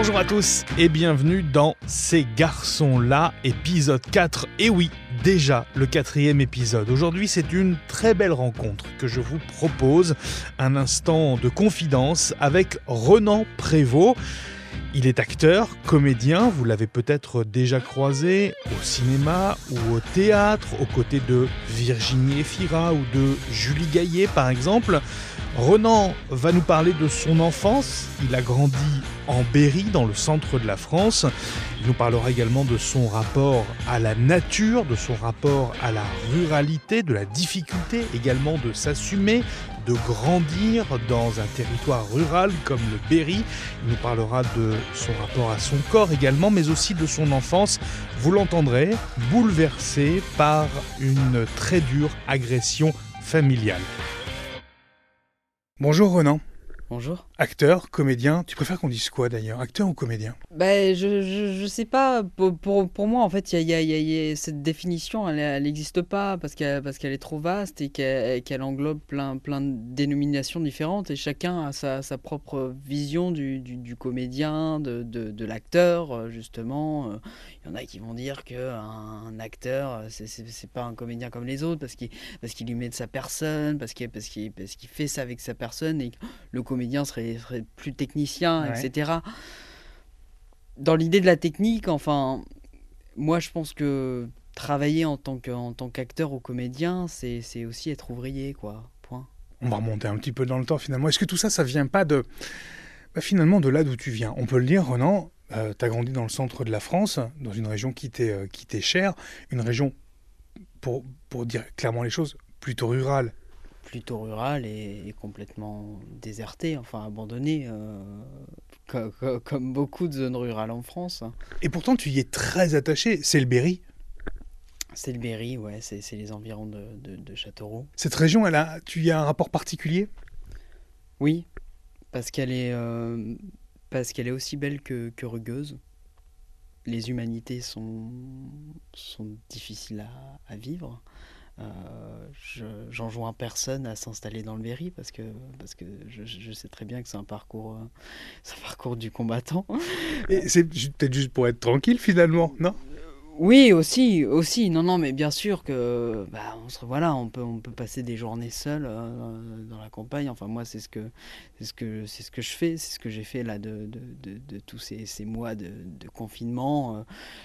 Bonjour à tous et bienvenue dans Ces garçons-là, épisode 4. Et oui, déjà le quatrième épisode. Aujourd'hui, c'est une très belle rencontre que je vous propose. Un instant de confidence avec Renan Prévost. Il est acteur, comédien, vous l'avez peut-être déjà croisé au cinéma ou au théâtre, aux côtés de Virginie Efira ou de Julie Gaillet par exemple. Renan va nous parler de son enfance. Il a grandi en Berry, dans le centre de la France. Il nous parlera également de son rapport à la nature, de son rapport à la ruralité, de la difficulté également de s'assumer, de grandir dans un territoire rural comme le Berry. Il nous parlera de son rapport à son corps également, mais aussi de son enfance. Vous l'entendrez, bouleversé par une très dure agression familiale. Bonjour Renan. Bonjour. Acteur, comédien, tu préfères qu'on dise quoi d'ailleurs? Acteur ou comédien? Ben, je, je, je, sais pas. Pour, pour, pour moi, en fait, y a, y a, y a, cette définition, elle n'existe pas parce qu'elle parce qu'elle est trop vaste et qu'elle englobe plein, plein de dénominations différentes et chacun a sa, sa propre vision du, du, du comédien, de, de, de l'acteur, justement. Il y en a qui vont dire qu'un acteur, c'est pas un comédien comme les autres parce qu'il qu'il lui met de sa personne, parce qu'il parce qu'il fait ça avec sa personne et le comédien serait, serait plus technicien, ouais. etc. Dans l'idée de la technique, enfin, moi je pense que travailler en tant qu'acteur ou comédien, c'est aussi être ouvrier, quoi. Point. On va remonter un petit peu dans le temps finalement. Est-ce que tout ça, ça vient pas de bah, finalement de là d'où tu viens? On peut le dire, Renan. Euh, tu as grandi dans le centre de la France, dans une région qui t'est euh, qui t'est chère, une région, pour, pour dire clairement les choses, plutôt rurale, plutôt rural et, et, complètement déserté, enfin abandonné, euh, co co comme beaucoup de zones rurales en France. Et pourtant, tu y es très attaché. C'est le Berry. C'est le Berry, ouais, c'est les environs de, de, de, Châteauroux. Cette région, elle a, tu y as un rapport particulier? Oui, parce qu'elle est, euh, parce qu'elle est aussi belle que, que rugueuse. Les humanités sont, sont difficiles à, à vivre. Euh, j'en joins personne à s'installer dans le Berry parce que, parce que je, je sais très bien que c'est un parcours, euh, un parcours du combattant. Et c'est peut-être juste pour être tranquille finalement, non? Oui, aussi, aussi. Non, non, mais bien sûr que, bah, on se, voilà, on peut, on peut passer des journées seules euh, dans la campagne. Enfin, moi, c'est ce que, c'est ce que, c'est ce que je fais, c'est ce que j'ai fait là de, de, de, tous ces, ces, mois de, confinement. Euh,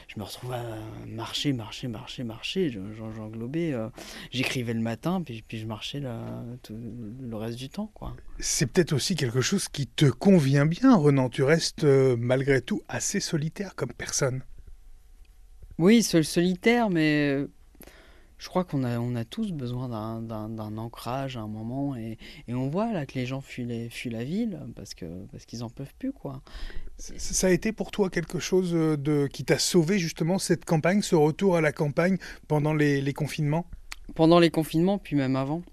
je me retrouve à marcher, marcher, marcher, marcher. J'englobais, euh, j'écrivais le matin, puis, puis je marchais là, le reste du temps, quoi. C'est peut-être aussi quelque chose qui te convient bien, Renan. Tu restes malgré tout assez solitaire comme personne. Oui, seul solitaire, mais je crois qu'on a, on a tous besoin d'un ancrage à un moment et, et, on voit là que les gens fuient, les, fuient la ville parce que parce qu'ils en peuvent plus quoi. Ça a été pour toi quelque chose de qui t'a sauvé justement cette campagne, ce retour à la campagne pendant les, les, confinements? Pendant les confinements, puis même avant,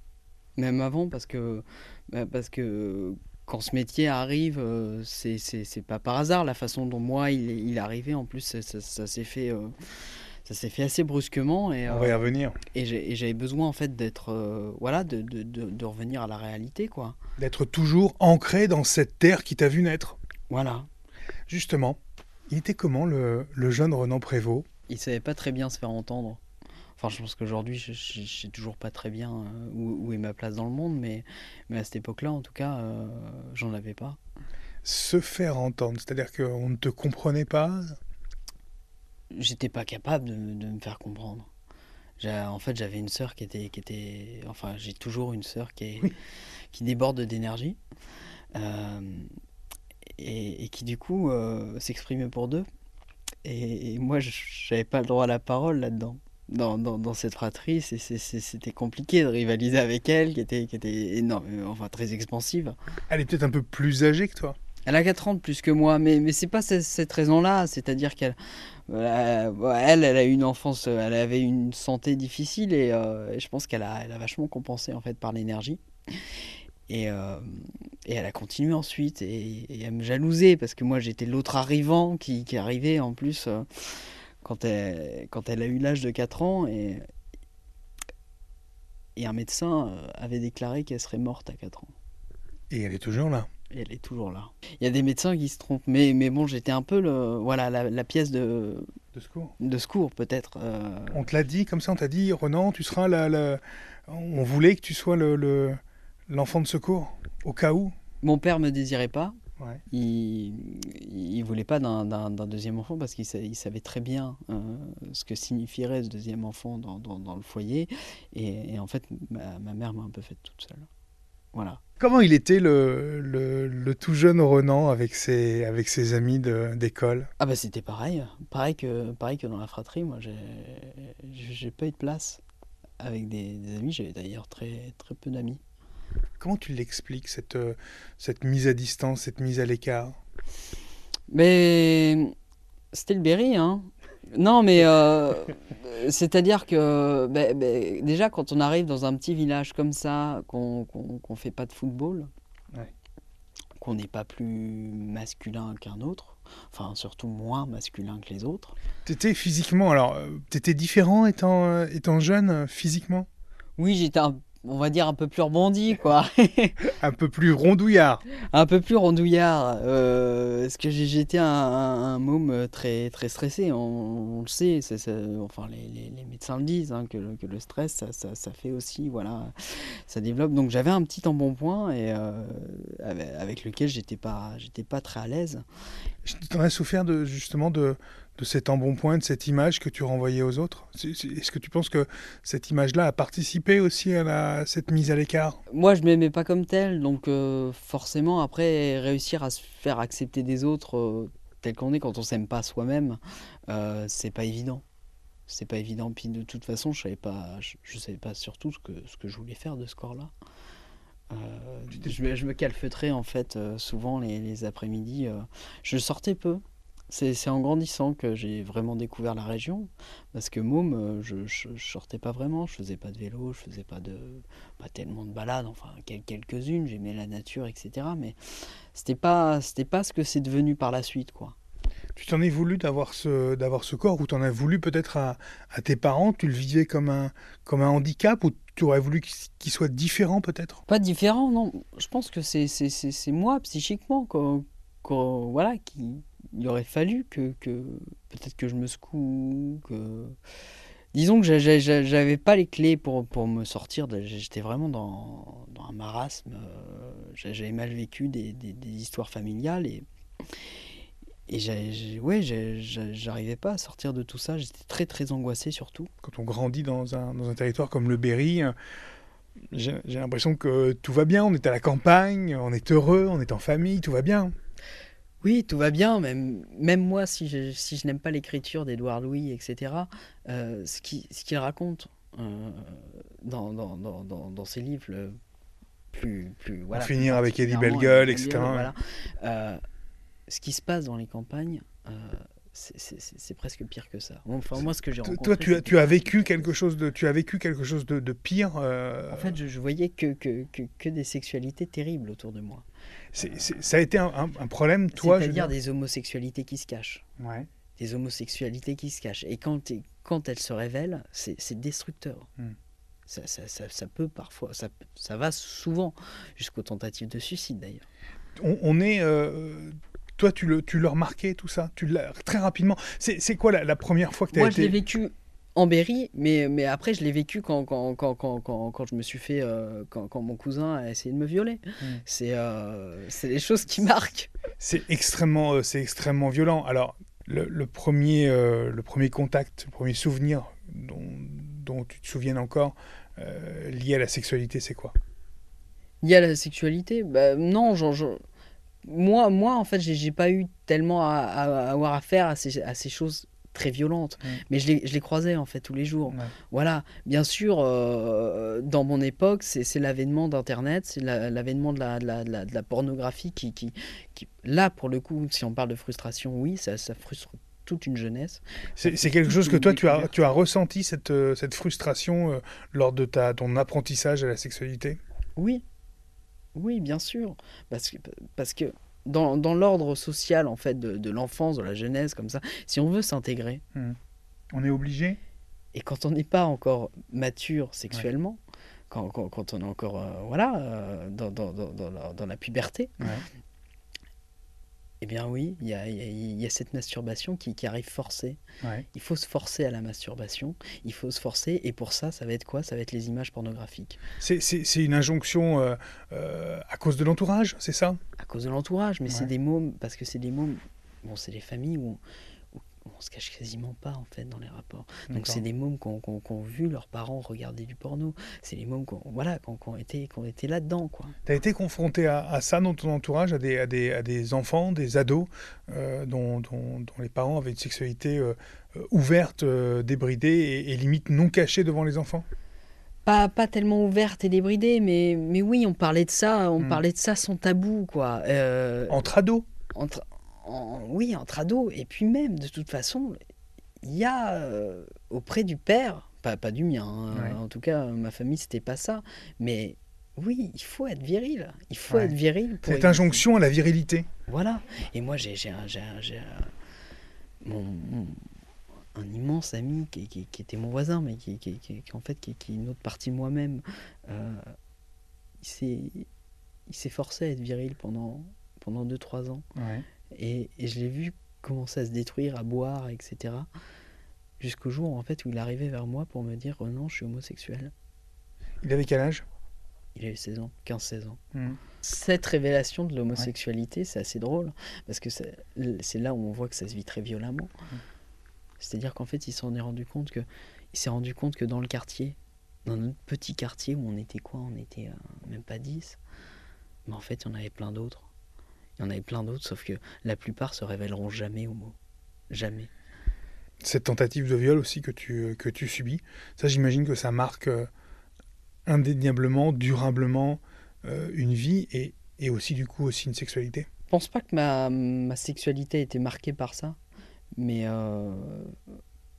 même avant parce que parce que quand ce métier arrive, euh, c'est pas par hasard la façon dont moi il, il est arrivé. En plus, ça, ça, ça s'est fait, euh, ça s'est fait assez brusquement. Et, On va y revenir. Et j'avais besoin en fait d'être, euh, voilà, de, de, de, de, revenir à la réalité, quoi. D'être toujours ancré dans cette terre qui t'a vu naître. Voilà. Justement, il était comment le, le jeune Renan Prévost? Il savait pas très bien se faire entendre. Enfin, je pense qu'aujourd'hui, je ne sais toujours pas très bien euh, où, où, est ma place dans le monde, mais, mais à cette époque-là, en tout cas, euh, j'en avais pas. Se faire entendre, c'est-à-dire qu'on ne te comprenait pas J'étais pas capable de, de, me faire comprendre. En fait, j'avais une sœur qui était, qui était. Enfin, j'ai toujours une sœur qui, est, oui. qui déborde d'énergie. Euh, et, et, qui, du coup, euh, s'exprimait pour deux. Et, et moi, je n'avais pas le droit à la parole là-dedans dans, dans, dans, cette fratrie, c'était compliqué de rivaliser avec elle, qui était, qui était énorme, enfin très expansive. Elle est peut-être un peu plus âgée que toi Elle a 4 ans de plus que moi, mais, mais c'est pas cette, cette raison-là, c'est-à-dire qu'elle euh, elle, elle a eu une enfance, elle avait une santé difficile et, euh, et je pense qu'elle a, elle a vachement compensé en fait par l'énergie. Et, euh, et, elle a continué ensuite et, et, elle me jalousait parce que moi j'étais l'autre arrivant qui, qui, arrivait en plus quand elle, quand elle a eu l'âge de 4 ans et, et un médecin avait déclaré qu'elle serait morte à 4 ans. Et elle est toujours là Et elle est toujours là. Il y a des médecins qui se trompent, mais, mais bon, j'étais un peu le, voilà, la, pièce de, de secours, de secours peut-être. Euh. On te l'a dit comme ça, on t'a dit, Renan, tu seras la, On voulait que tu sois le, l'enfant de secours, au cas où. Mon père me désirait pas. Il, il voulait pas d'un, deuxième enfant parce qu'il savait, très bien euh, ce que signifierait ce deuxième enfant dans, dans, le foyer. Et, en fait, ma, ma mère m'a un peu fait toute seule. Voilà. Comment il était le, le, tout jeune Renan avec ses, avec ses amis d'école? Ah bah c'était pareil, pareil que, pareil que dans la fratrie, moi j'ai pas eu de place avec des, amis, j'avais d'ailleurs très, très peu d'amis. Comment tu l'expliques, cette, cette mise à distance, cette mise à l'écart? Mais c'était le Berry, hein. Non, mais euh, c'est-à-dire que ben, ben, déjà, quand on arrive dans un petit village comme ça, qu'on ne fait pas de football, qu'on n'est pas plus masculin qu'un autre, enfin surtout moins masculin que les autres. Tu étais physiquement, alors, euh, tu étais différent étant, euh, étant jeune, physiquement? Oui, j'étais un on va dire un peu plus rebondi quoi. un peu plus rondouillard. Un peu plus rondouillard. Euh, parce que j'étais un, un, môme très très stressé, on, le sait, enfin les, médecins le disent, hein, que, le stress ça, fait aussi, voilà, ça développe. Donc j'avais un petit embonpoint et euh, avec, lequel j'étais pas j'étais pas très à l'aise. Tu en as souffert de justement de de cet embonpoint, de cette image que tu renvoyais aux autres Est-ce que tu penses que cette image-là a participé aussi à, cette mise à l'écart? Moi, je m'aimais pas comme tel, donc euh, forcément, après, réussir à se faire accepter des autres euh, tel qu'on est quand on s'aime pas soi-même, euh, c'est pas évident. C'est pas évident. Puis de toute façon, je savais pas, je, savais pas surtout ce que, ce que je voulais faire de ce corps-là. je, me calfeutrais en fait souvent les, les après-midi. je sortais peu. C'est en grandissant que j'ai vraiment découvert la région. Parce que Môme, euh, je, ne sortais pas vraiment, je faisais pas de vélo, je faisais pas de pas tellement de balades, enfin quelques-unes, j'aimais la nature, etc. Mais c'était pas c'était pas ce que c'est devenu par la suite, quoi. Tu t'en es voulu d'avoir ce d'avoir ce corps ou en as voulu peut-être à, à, tes parents Tu le vivais comme un comme un handicap ou tu aurais voulu qu'il soit différent peut-être? Pas différent, non. Je pense que c'est moi psychiquement voilà qui il aurait fallu que, que peut-être que je me secoue, que disons que j'avais pas les clés pour, pour me sortir. J'étais vraiment dans, dans, un marasme. Euh, j'avais mal vécu des, des, histoires familiales et et ouais, j'arrivais pas à sortir de tout ça. J'étais très très angoissé surtout. Quand on grandit dans un, dans un territoire comme le Berry, j'ai l'impression que tout va bien. On est à la campagne, on est heureux, on est en famille, tout va bien. Oui, tout va bien. Même, même moi, si je, si je n'aime pas l'écriture d'Édouard Louis, etc., euh, ce qu'il ce raconte euh, dans, dans, dans, dans, ses livres, plus. plus voilà, finir avec Eddie Bellegueule, etc. Voilà, euh, ce qui se passe dans les campagnes, c'est presque pire que ça. Enfin, moi, ce que j'ai rencontré. Toi, tu as, tu as vécu quelque chose de, tu as vécu quelque chose de, de pire. En fait, je, je voyais que, que, que, que, des sexualités terribles autour de moi ça a été un, problème, toi C'est-à-dire des homosexualités qui se cachent. Ouais. Des homosexualités qui se cachent. Et quand, quand elles se révèlent, c'est destructeur. Hmm. Ça, ça, ça, peut parfois, ça, ça va souvent jusqu'aux tentatives de suicide d'ailleurs. On, est. Euh, toi, tu le, tu le remarquais tout ça tu Très rapidement. C'est quoi la, la, première fois que tu as Moi, été. je l'ai vécu en Berry, mais, mais après, je l'ai vécu quand, quand, quand, quand, quand, je me suis fait. Euh, quand, quand, mon cousin a essayé de me violer. Hmm. C'est euh, c'est des choses qui marquent. C'est extrêmement, euh, c'est extrêmement violent. Alors, le, le premier, le premier contact, le premier souvenir dont, dont tu te souviens encore, lié à la sexualité, c'est quoi? Lié à la sexualité? Bah, Non, genre, moi, moi, en fait, j'ai pas eu tellement à, à, avoir affaire à ces, à ces choses très violente. Mm. Mais je les, je les, croisais en fait tous les jours. Voilà, bien sûr, euh, dans mon époque, c'est l'avènement d'Internet, c'est l'avènement de la, de, la, de, la, pornographie qui, qui, qui, là, pour le coup, si on parle de frustration, oui, ça, ça frustre toute une jeunesse. C'est quelque chose que toi, tu as, tu as ressenti, cette, euh, cette frustration, euh, lors de ta, ton apprentissage à la sexualité? Oui, oui, bien sûr. Parce que, parce que dans, dans l'ordre social en fait de, de l'enfance, de la jeunesse, comme ça, si on veut s'intégrer, hmm. on est obligé? Et quand on n'est pas encore mature sexuellement, quand, quand, quand, on est encore euh, voilà euh, dans, dans, dans, la, dans, la, puberté, Eh bien oui, il y a, y y cette masturbation qui, qui arrive forcée. Ouais. Il faut se forcer à la masturbation, il faut se forcer, et pour ça, ça va être quoi? Ça va être les images pornographiques. C'est- une injonction euh, euh, à cause de l'entourage, c'est ça? À cause de l'entourage, mais c'est des mômes, parce que c'est des mômes, bon, c'est des familles où on, où on se cache quasiment pas, en fait, dans les rapports. Donc c'est des mômes qui ont, ont vu leurs parents regarder du porno. C'est les mômes qui ont, voilà, qui ont, qui ont été, été là-dedans. Tu as été confronté à, à ça dans ton entourage, à des, à des, à des enfants, des ados, euh, dont, dont- dont les parents avaient une sexualité euh, euh, ouverte, euh, débridée et, et limite non cachée devant les enfants? Pas, pas tellement ouverte et débridée, mais, mais oui, on parlait de ça, on Mm. parlait de ça sans tabou, quoi. Euh, Entre ados? entre, en- oui, entre ados. Et puis même, de toute façon, il y a euh, auprès du père, pas, pas du mien, hein, Ouais. en tout cas, ma famille, c'était pas ça. Mais oui, il faut être viril. Il faut Ouais. être viril. Pour Cette injonction à la virilité. Voilà. Et moi, j'ai un, un- un- mon, mon- un immense ami qui, qui- qui était mon voisin, mais qui, qui, qui- en fait qui, qui est une autre partie de moi-même. Euh, il s'est forcé à être viril pendant pendant 2-3 ans. Et, et je l'ai vu commencer à se détruire, à boire, etc. Jusqu'au jour en fait où il arrivait vers moi pour me dire oh non, je suis homosexuel. Il avait quel âge? Il avait 16 ans, 15-16 ans. Mhm. Cette révélation de l'homosexualité, c'est assez drôle, parce que c'est c'est là où on voit que ça se vit très violemment. C'est-à-dire qu'en fait, il s'en est rendu compte que il s'est rendu compte que dans le quartier, dans notre petit quartier où on était quoi? On était euh, même pas 10. Mais en fait, il y en avait plein d'autres. Il y en avait plein d'autres, sauf que la plupart se révéleront jamais homo. Jamais. Cette tentative de viol aussi que tu, que tu subis, ça j'imagine que ça marque euh, indéniablement, durablement euh, une vie et, et aussi du coup aussi une sexualité. Je pense pas que ma, ma sexualité a été marquée par ça, mais euh,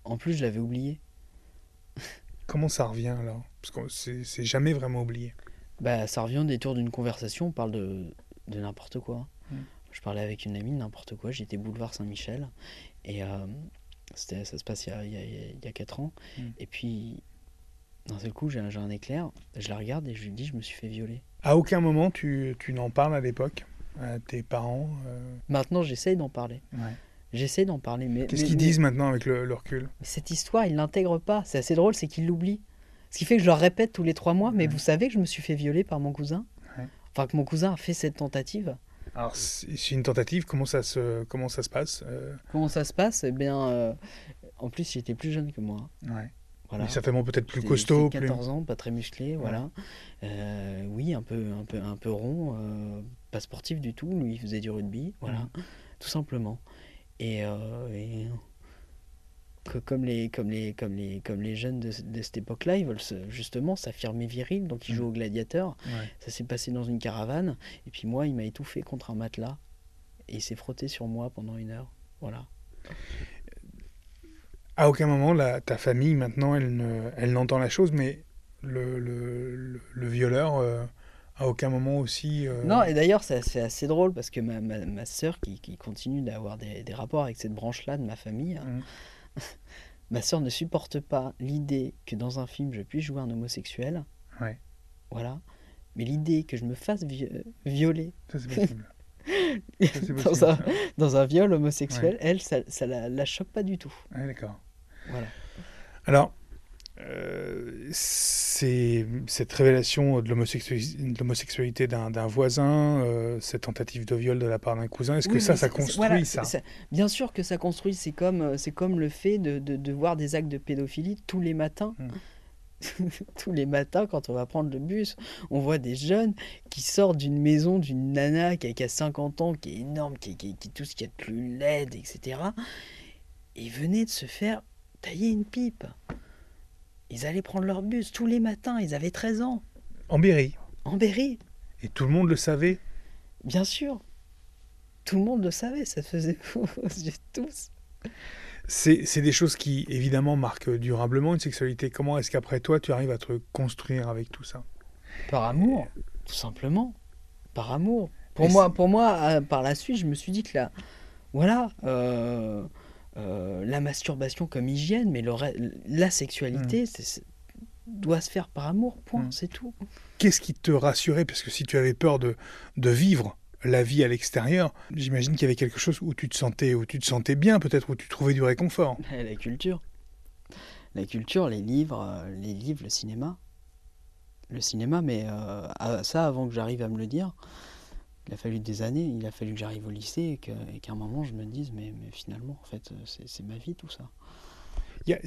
en plus, je l'avais oublié. Comment ça revient alors? Parce que c'est c'est jamais vraiment oublié. Bah, ça revient des tours d'une conversation, on parle de, de n'importe quoi. Je parlais avec une amie de n'importe quoi, j'étais boulevard Saint-Michel, et euh, ça se passe il y a, il y a, il y a 4 ans. Mm. Et puis, d'un seul coup, j'ai un, un éclair, je la regarde et je lui dis, je me suis fait violer. À aucun moment tu, tu n'en parles à l'époque à tes parents euh, Maintenant, j'essaye d'en parler. J'essaie d'en parler, mais... Qu'est-ce qu'ils mais- disent maintenant avec le, le recul? Cette histoire, ils l'intègrent pas. C'est assez drôle, c'est qu'ils l'oublient. Ce qui fait que je leur répète tous les trois mois, mais Ouais. vous savez que je me suis fait violer par mon cousin Ouais. Enfin, que mon cousin a fait cette tentative. Alors c'est une tentative, comment ça se, comment ça se passe euh, Comment ça se passe? Eh bien, euh, en plus, j'étais plus jeune que moi. Voilà. Mais Certainement peut-être plus costaud, j'étais plus... 14 ans, pas très musclé, voilà. Euh, oui, un peu, un peu, un peu rond, euh, pas sportif du tout. Lui, il faisait du rugby, voilà, tout simplement. Et, euh, et que comme les, comme les, comme les, comme les jeunes de, de cette époque-là, ils veulent se- justement s'affirmer viril, donc ils jouent au gladiateur. Ouais. Ça s'est passé dans une caravane, et puis moi, il m'a étouffé contre un matelas, et il s'est frotté sur moi pendant une heure, voilà. À aucun moment, la, ta famille, maintenant, elle ne- elle n'entend la chose, mais le, le, le- le violeur, euh, à aucun moment aussi... euh, Non, et d'ailleurs, c'est assez, assez drôle parce que ma, ma, ma sœur, qui, qui continue d'avoir des, des rapports avec cette branche-là de ma famille, Mhm. ma sœur ne supporte pas l'idée que dans un film, je puisse jouer un homosexuel. Ouais. Voilà. Mais l'idée que je me fasse vi- euh, violer Ça, c'est possible. Un, dans un viol homosexuel, elle, ça, ça la, la choque pas du tout. Ouais, d'accord. Voilà. Alors, euh, c'est cette révélation de l'homosexuali- de l'homosexualité d'un voisin, euh, cette tentative de viol de la part d'un cousin, est-ce que ça, ça construit voilà, ça? Bien sûr que ça construit. C'est comme, euh, comme le fait de, de, de voir des actes de pédophilie tous les matins. tous les matins, quand on va prendre le bus, on voit des jeunes qui sortent d'une maison d'une nana qui a, qui a 50 ans, qui est énorme, qui, qui, qui est tout ce qu'il y a de plus laide, etc. Et ils venaient de se faire tailler une pipe. Ils allaient prendre leur bus tous les matins. Ils avaient 13 ans. En Berry. En Berry, Et tout le monde le savait. bien sûr. Tout le monde le savait, ça faisait aux yeux de tous. C'est c'est des choses qui, évidemment, marquent durablement une sexualité. Comment est-ce qu'après toi, tu arrives à te construire avec tout ça? Par amour, tout simplement. Par amour. Pour Et moi, pour moi euh, par la suite, je me suis dit que la, voilà, euh, euh, la masturbation comme hygiène, mais le la sexualité, c'est- doit se faire par amour, point, Mm. c'est tout. Qu'est-ce qui te rassurait? Parce que si tu avais peur de, de vivre la vie à l'extérieur, j'imagine qu'il y avait quelque chose où tu te sentais, où tu te sentais bien, peut-être où tu trouvais du réconfort. La culture, la culture, les livres, euh, les livres, le cinéma, le cinéma. Mais euh, ça, avant que j'arrive à me le dire, il a fallu des années. Il a fallu que j'arrive au lycée et qu'à un moment je me dise, mais, mais finalement, en fait, c'est ma vie tout ça. à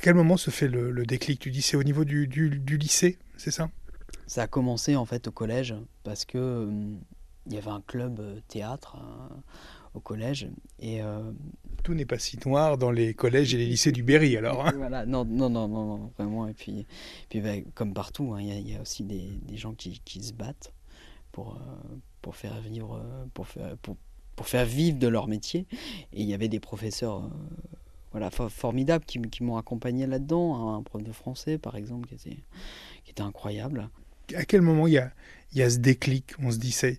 quel moment se fait le, déclic? Tu dis c'est au niveau du, du lycée, c'est ça? Ça a commencé en fait au collège parce que hum, il y avait un club euh, théâtre euh, au collège. Et, euh, Tout n'est pas si noir dans les collèges et les lycées du Berry, alors. Hein. voilà, non, non, non, non, vraiment. Et puis, puis bah, comme partout, hein, il y, a aussi des, des gens qui, qui, se battent pour, pour faire vivre, pour faire, pour, pour, faire vivre de leur métier. Et il y avait des professeurs. voilà, formidables qui, qui m'ont accompagné là-dedans. Un prof de français, par exemple, qui était, qui était incroyable. À quel moment il y a, y a ce déclic? On se dit, c'est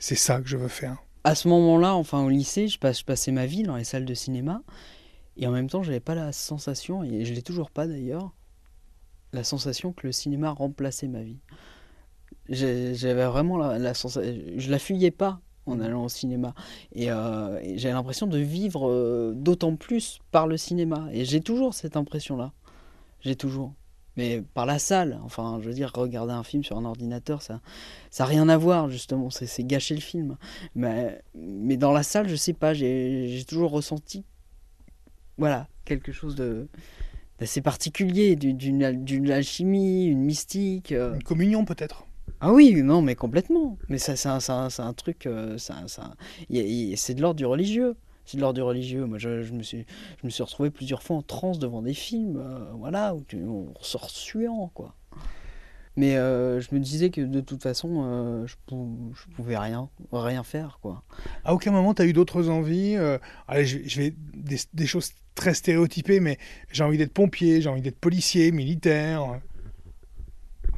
c'est ça que je veux faire. À ce moment-là, enfin au lycée, je, passais ma vie dans les salles de cinéma. Et en même temps, je n'avais pas la sensation, et je l'ai toujours pas d'ailleurs, la sensation que le cinéma remplaçait ma vie. J'avais vraiment la, sensation. Je la fuyais pas en mmh. allant au cinéma. Et, euh, j'ai l'impression de vivre euh, d'autant plus par le cinéma. Et j'ai toujours cette impression-là. J'ai toujours mais par la salle. Enfin, je veux dire, regarder un film sur un ordinateur, ça ça rien à voir, justement, c'est gâcher le film. Mais, mais dans la salle, je sais pas, j'ai toujours ressenti, voilà, quelque chose de d'assez particulier, d'une alchimie, une mystique. Euh. Une communion peut-être? Ah oui, non, mais complètement. Mais ça, c'est un, un, truc, euh, c'est de l'ordre du religieux c'est de l'ordre du religieux. Moi, je, me suis, je me suis retrouvé plusieurs fois en transe devant des films, euh, voilà, où on ressort suant, quoi. Mais euh, je me disais que de toute façon, euh, je, je, pouvais rien, rien faire, quoi. À aucun moment, tu as eu d'autres envies Allez, je, vais des, choses très stéréotypées, mais j'ai envie d'être pompier, j'ai envie d'être policier, militaire,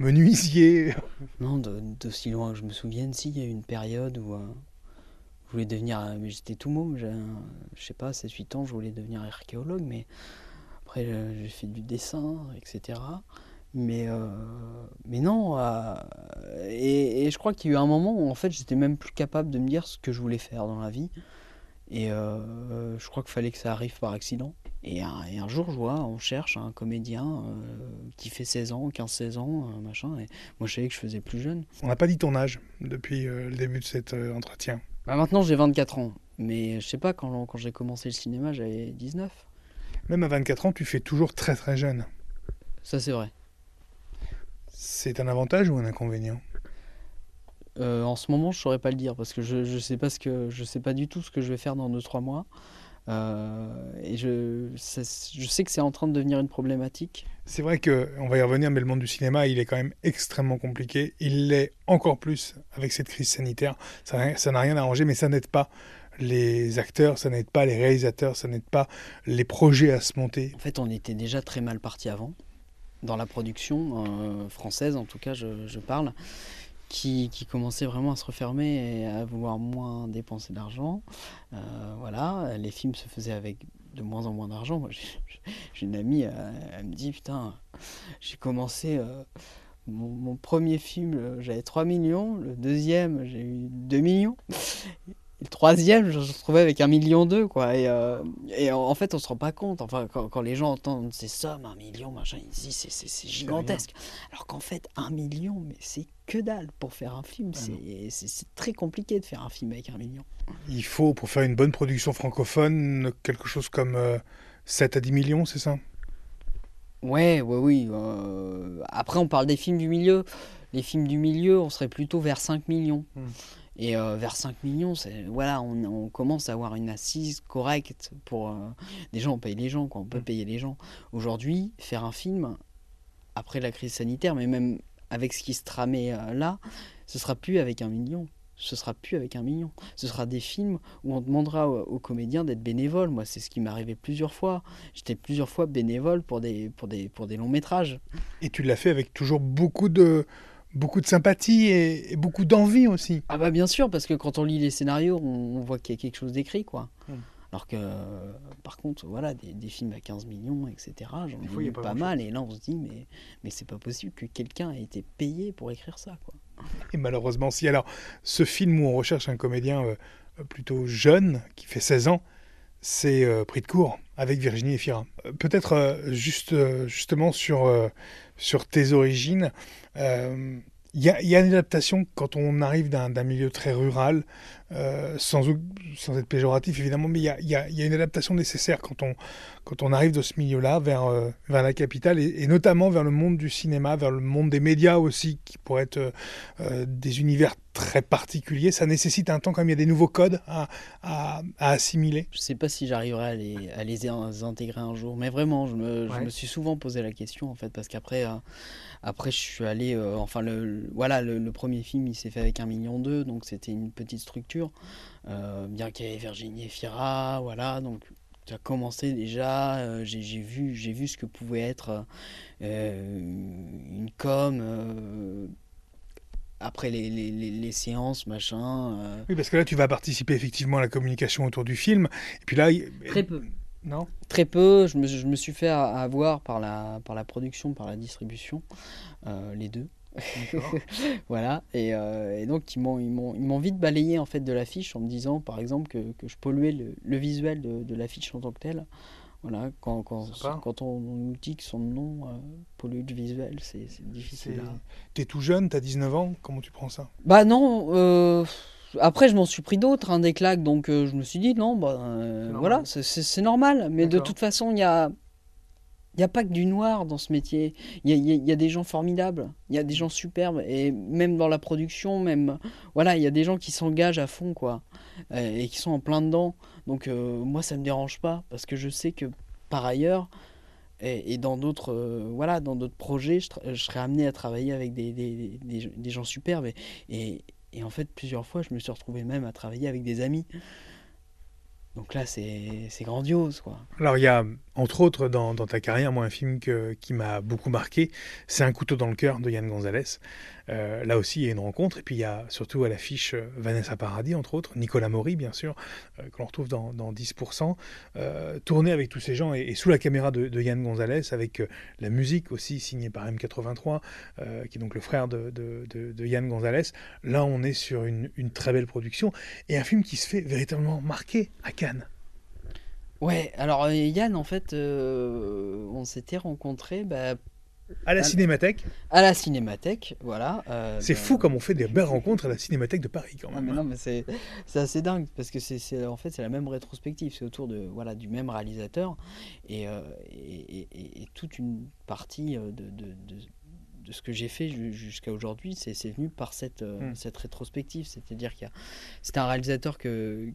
menuisier. Non, d'aussi loin que je me souvienne, si, il y a eu une période où je voulais devenir, euh, mais j'étais tout môme, je sais pas, 7-8 ans, je voulais devenir archéologue, mais après j'ai fait du dessin, etc. Mais, euh, non, euh, et, je crois qu'il y a eu un moment où en fait j'étais même plus capable de me dire ce que je voulais faire dans la vie. Et je crois qu'il fallait que ça arrive par accident. Et un, jour, je vois, on cherche un comédien qui fait 16 ans, 15-16 ans, machin. Et moi, je savais que je faisais plus jeune. On n'a pas dit ton âge depuis le début de cet entretien. Bah maintenant j'ai 24 ans, mais je sais pas, quand, quand j'ai commencé le cinéma j'avais 19. Même à 24 ans tu fais toujours très très jeune. Ça c'est vrai. C'est un avantage ou un inconvénient? Euh, En ce moment je saurais pas le dire parce que je, je sais pas ce que je sais pas du tout ce que je vais faire dans 2-3 mois. Euh, et je, je sais que c'est en train de devenir une problématique. C'est vrai qu'on va y revenir, mais le monde du cinéma, il est quand même extrêmement compliqué. Il l'est encore plus avec cette crise sanitaire. Ça n'a rien arrangé, mais ça n'aide pas les acteurs, ça n'aide pas les réalisateurs, ça n'aide pas les projets à se monter. En fait, on était déjà très mal parti avant, dans la production euh, française, en tout cas, je, je parle qui, commençait vraiment à se refermer et à vouloir moins dépenser d'argent. Euh, voilà, les films se faisaient avec de moins en moins d'argent. J'ai une amie, elle, me dit Putain, j'ai commencé euh, mon, mon, premier film, j'avais 3 millions, le deuxième, j'ai eu 2 millions le troisième, je me retrouvais avec un million d'eux, quoi. Et, euh, et, en fait, on se rend pas compte. Enfin, quand, les gens entendent ces sommes, un million, machin, ils disent c'est gigantesque. Alors qu'en fait, un million, mais c'est que dalle pour faire un film. Ah c'est très compliqué de faire un film avec un million. Il faut, pour faire une bonne production francophone, quelque chose comme 7 euh, à 10 millions, c'est ça? Ouais, ouais, oui. Euh, après, on parle des films du milieu. Les films du milieu, on serait plutôt vers 5 millions. Hmm. Et euh, vers 5 millions, voilà, on, commence à avoir une assise correcte pour. Euh, des gens, on paye les gens, quoi, on peut mm. payer les gens. Aujourd'hui, faire un film, après la crise sanitaire, mais même avec ce qui se tramait euh, là, ce sera plus avec un million. Ce sera plus avec un million. Ce sera des films où on demandera aux, comédiens d'être bénévoles. Moi, c'est ce qui m'est arrivé plusieurs fois. J'étais plusieurs fois bénévole pour des, pour des, pour des longs métrages. Et tu l'as fait avec toujours beaucoup de beaucoup de sympathie et, beaucoup d'envie aussi. Ah bah bien sûr, parce que quand on lit les scénarios, on, voit qu'il y a quelque chose d'écrit, quoi. Alors que, par contre, voilà, des, films à 15 millions, etc., j'en ai vu pas, mal, et là on se dit, mais, mais c'est pas possible que quelqu'un ait été payé pour écrire ça, quoi. Et malheureusement, si. Alors, ce film où on recherche un comédien plutôt jeune, qui fait 16 ans, c'est Pris de court avec Virginie Efira. Peut-être juste, justement sur, sur tes origines. Il y, a, une adaptation quand on arrive d'un milieu très rural, euh, sans, sans être péjoratif évidemment, mais il y a, y a, une adaptation nécessaire quand on, quand on arrive de ce milieu-là vers, euh, vers la capitale et, notamment vers le monde du cinéma, vers le monde des médias aussi, qui pourraient être euh, des univers très particuliers. Ça nécessite un temps quand même, il y a des nouveaux codes à, à, assimiler. Je ne sais pas si j'arriverai à les, à les intégrer un jour, mais vraiment, je me, je me suis souvent posé la question en fait, parce qu'après. Après, je suis allé, euh, enfin, le, voilà, le, premier film, il s'est fait avec un million d'eux, donc c'était une petite structure. Euh, bien qu'il y ait Virginie Fira, voilà, donc tu as commencé déjà, euh, j'ai vu, j'ai vu ce que pouvait être une com. après les, les, les, séances, machin. Oui, parce que là, tu vas participer effectivement à la communication autour du film. Et puis là, très peu. Non? Très peu. Je me, je me, suis fait avoir par la, par la production, par la distribution, euh, les deux. voilà. Et, euh, et, donc, ils m'ont vite balayé en fait, de l'affiche en me disant, par exemple, que, que je polluais le, le visuel de, de l'affiche en tant que tel. Voilà, quand, quand, quand on, nous dit que son nom euh, pollue le visuel, c'est difficile. T'es tout jeune, t'as 19 ans, comment tu prends ça? Bah non, euh, après, je m'en suis pris d'autres, hein, des claques, donc je me suis dit, non, bah, voilà, c'est normal. Mais de toute façon, il y a, y a pas que du noir dans ce métier. Il y a, des gens formidables, il y a des gens superbes, et même dans la production, même, voilà, il y a des gens qui s'engagent à fond, quoi, euh, et qui sont en plein dedans. Donc, moi, ça me dérange pas, parce que je sais que par ailleurs, et, dans d'autres voilà dans d'autres projets je, serai amené à travailler avec des, des, gens superbes et, et en fait, plusieurs fois, je me suis retrouvé même à travailler avec des amis. Donc là, c'est grandiose, quoi. Alors, il y a, entre autres, dans, ta carrière, moi, un film qui m'a beaucoup marqué, c'est Un couteau dans le cœur de Yann Gonzalez. Euh, là aussi, il y a une rencontre. Et puis, il y a surtout à l'affiche euh, Vanessa Paradis, entre autres, Nicolas Maury, bien sûr, euh, que l'on retrouve dans, 10%, tourné avec tous ces gens et, sous la caméra de, Yann Gonzalez, avec la musique aussi signée par M83, qui est donc le frère de, Yann Gonzalez. Là, on est sur une, une, très belle production et un film qui se fait véritablement marquer à Cannes. Ouais, alors Yann, en fait, on s'était rencontrés bah, à la Cinémathèque À la Cinémathèque, voilà. Euh, c'est fou comme on fait des belles rencontres à la Cinémathèque de Paris quand même. mais non, mais c'est, assez dingue parce que c'est, en fait c'est la même rétrospective, c'est autour de voilà du même réalisateur et, euh, et, toute une partie euh, de, de, de, ce que j'ai fait jusqu'à aujourd'hui, c'est, venu par cette, hmm. cette rétrospective, c'est-à-dire qu'il y a, c'est un réalisateur que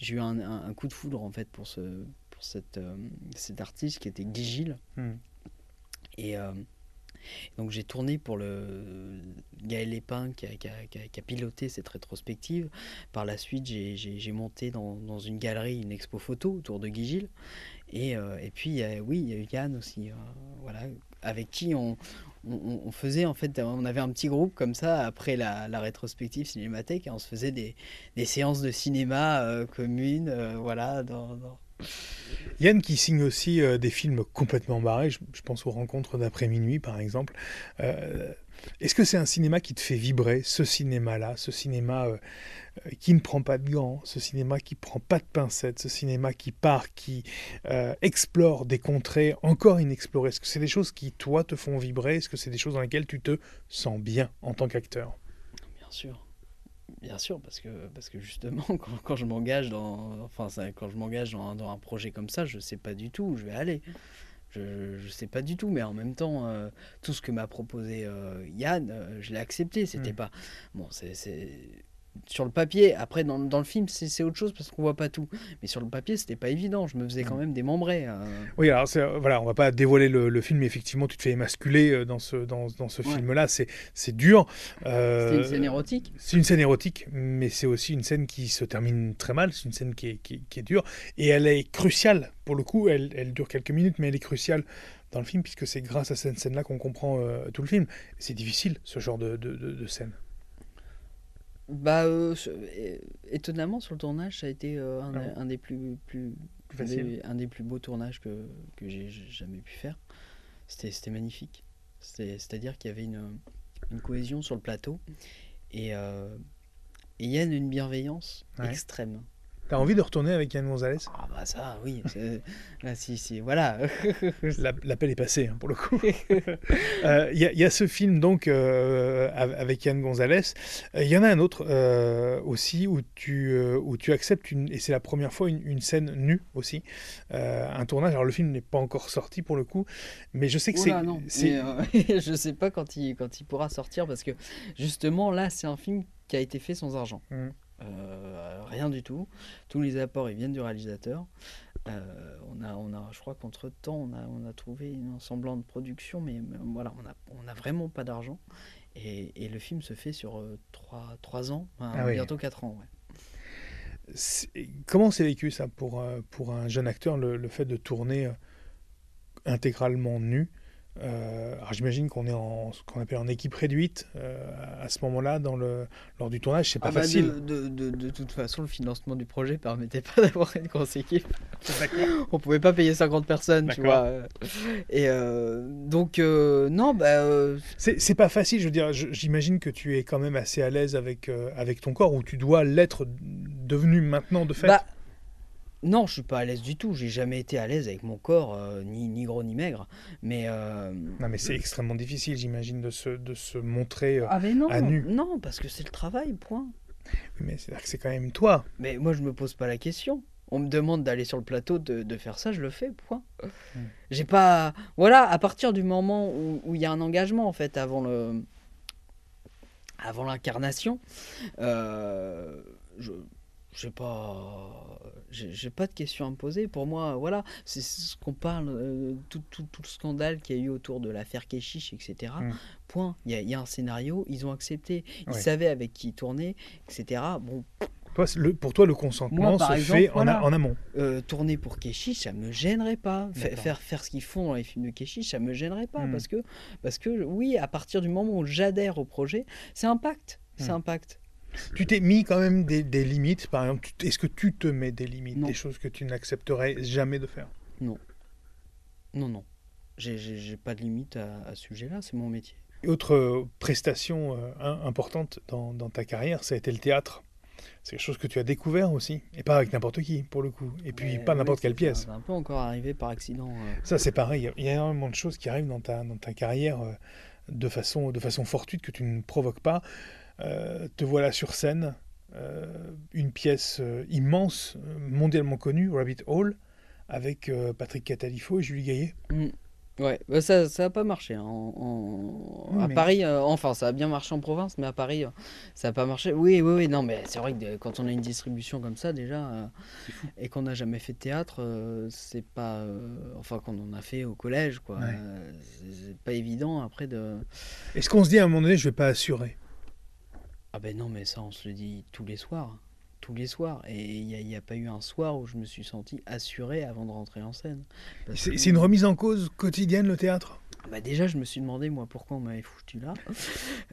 j'ai eu un, un, coup de foudre en fait pour ce pour cette, cet artiste qui était Guy Gilles. Hmm. Et euh, donc j'ai tourné pour le Gaël Lépin qui a, qui, a, piloté cette rétrospective. Par la suite, j'ai monté dans, dans, une galerie une expo photo autour de Guy Gilles. Et, euh, et puis, oui, il y a eu Yann aussi, euh, voilà, avec qui on, on, faisait en fait, on avait un petit groupe comme ça après la, rétrospective cinémathèque, et on se faisait des, séances de cinéma communes, voilà, dans, dans Yann qui signe aussi euh, des films complètement barrés, je, pense aux rencontres d'après minuit par exemple. Euh, est-ce que c'est un cinéma qui te fait vibrer, ce cinéma-là, ce cinéma euh, qui ne prend pas de gants, ce cinéma qui prend pas de pincettes, ce cinéma qui part, qui explore des contrées encore inexplorées? Est-ce que c'est des choses qui, toi, te font vibrer? Est-ce que c'est des choses dans lesquelles tu te sens bien en tant qu'acteur? Bien sûr. Bien sûr, parce que, parce que justement, quand, quand je m'engage dans, enfin, dans, dans, un projet comme ça, je ne sais pas du tout où je vais aller. Je ne sais pas du tout, mais en même temps, euh, tout ce que m'a proposé euh, Yann, euh, je l'ai accepté. C'était mmh. pas. Bon, c'est sur le papier, après dans, dans le film c'est autre chose parce qu'on voit pas tout. Mais sur le papier c'était pas évident, je me faisais quand mm. même démembrer. Hein. Oui, alors voilà, on va pas dévoiler le, film, mais effectivement tu te fais émasculer euh, dans ce, dans, dans ce film-là, c'est dur. Euh, c'est une scène érotique C'est une scène érotique, mais c'est aussi une scène qui se termine très mal, c'est une scène qui est, qui, est, dure, et elle est cruciale, pour le coup, elle, elle, dure quelques minutes, mais elle est cruciale dans le film, puisque c'est grâce à cette scène-là qu'on comprend euh, tout le film. C'est difficile, ce genre de, de, de scène. Bah, euh, étonnamment, sur le tournage, ça a été euh, un, ah un, des plus, plus, un des plus beaux tournages que, que j'ai jamais pu faire. C'était magnifique. C'est-à-dire qu'il y avait une, une cohésion sur le plateau. Et, euh, et Yann a une bienveillance Ouais. extrême. T'as envie de retourner avec Yann Gonzalez? Ah bah ça, oui. c'est- ah, si, si, voilà. La- L'appel est passé, hein, pour le coup. Euh, Il y, a- il y a ce film, donc, euh, av- avec Yann Gonzalez. Euh, Il y en a un autre euh, aussi où tu, euh, où tu acceptes, une, et c'est la première fois, une, une scène nue aussi. Euh, un tournage. Alors, le film n'est pas encore sorti, pour le coup, mais je sais que c'est... Euh, je sais pas quand il, quand il pourra sortir parce que justement là, c'est un film qui a été fait sans argent. Mhm. Euh, rien du tout. Tous les apports ils viennent du réalisateur. Euh, on a, on a, je crois qu'entre temps, on a, on a trouvé un semblant de production, mais, mais voilà, on a, on a vraiment pas d'argent. Et, et le film se fait sur 3, ans, enfin, Ah oui. bientôt 4 ans. ouais. Comment c'est vécu, ça, pour, euh, pour un jeune acteur, le, le fait de tourner euh, intégralement nu? Euh, alors j'imagine qu'on est en ce qu'on appelle en équipe réduite euh, à ce moment-là dans le lors du tournage, c'est pas Ah bah, facile. de, de, de, de toute façon, le financement du projet permettait pas d'avoir une grosse équipe. On pouvait pas payer 50 personnes, tu vois. Et euh, donc, non, bah. C'est pas facile, je veux dire, j'imagine que tu es quand même assez à l'aise avec, avec ton corps, ou tu dois l'être devenu maintenant de fait. bah, non, je suis pas à l'aise du tout. J'ai jamais été à l'aise avec mon corps, euh, ni, ni gros ni maigre. Mais. euh, non mais c'est extrêmement difficile, j'imagine, de se, de se montrer. euh, Ah, mais non, à nu. non, parce que c'est le travail, point. Mais c'est que c'est quand même toi. Mais moi, je me pose pas la question. On me demande d'aller sur le plateau, de, de faire ça, je le fais, point. J'ai pas. Voilà, à partir du moment où où il y a un engagement, en fait, avant le. Avant l'incarnation, je. J'ai pas, j'ai pas de questions à me poser. Pour moi, voilà, c'est ce qu'on parle, euh, tout, tout, tout le scandale qu'il y a eu autour de l'affaire Keshish, etc. Mm. Point. Il y, a, il y a un scénario, ils ont accepté, ils savaient avec qui tourner, etc. Bon, Toi, c'est le, pour toi, le consentement Moi, se exemple, fait en, a- en amont. euh, tourner pour Keshish, ça me gênerait pas. Faire, faire ce qu'ils font dans les films de Keshish, ça me gênerait pas. Mm. Parce, que, parce que, oui, à partir du moment où j'adhère au projet, c'est un pacte. C'est Mm. un pacte. Tu t'es mis quand même des, des limites, par exemple. Est-ce que tu te mets des limites, Non. des choses que tu n'accepterais jamais de faire? Non, non. J'ai- J'ai pas de limite à, à ce sujet-là, c'est mon métier. Autre euh, prestation euh, im- importante dans, dans ta carrière, ça a été le théâtre. C'est quelque chose que tu as découvert aussi, et pas avec n'importe qui, pour le coup. Et puis pas n'importe quelle pièce. C'est un peu encore arrivé par accident. euh. Ça, c'est pareil. Il y a- Il y a énormément de choses qui arrivent dans ta, dans ta carrière euh, de, façon, de façon fortuite que tu ne provoques pas. Euh, te voilà sur scène, euh, une pièce euh, immense, mondialement connue, Rabbit Hole, avec euh, Patrick Catalifo et Julie Gaillet. Mm. Ouais, bah ça ça a pas marché. hein, en- en- Oui, à mais- Paris, euh, enfin, ça a bien marché en province, mais à Paris, euh, ça a pas marché. Oui, oui, oui, non, mais c'est vrai que de- quand on a une distribution comme ça, déjà, euh, et qu'on n'a jamais fait de théâtre, euh, c'est pas. euh, enfin, qu'on en a fait au collège, quoi. Ouais. euh, c'est pas évident après de. Est-ce qu'on se dit à un moment donné, je vais pas assurer? Ah ben non, mais ça, on se le dit tous les soirs. Tous les soirs. Et il n'y a, pas eu un soir où je me suis senti assuré avant de rentrer en scène. C'est que- une remise en cause quotidienne, le théâtre? Bah déjà, je me suis demandé, moi, pourquoi on m'avait foutu là.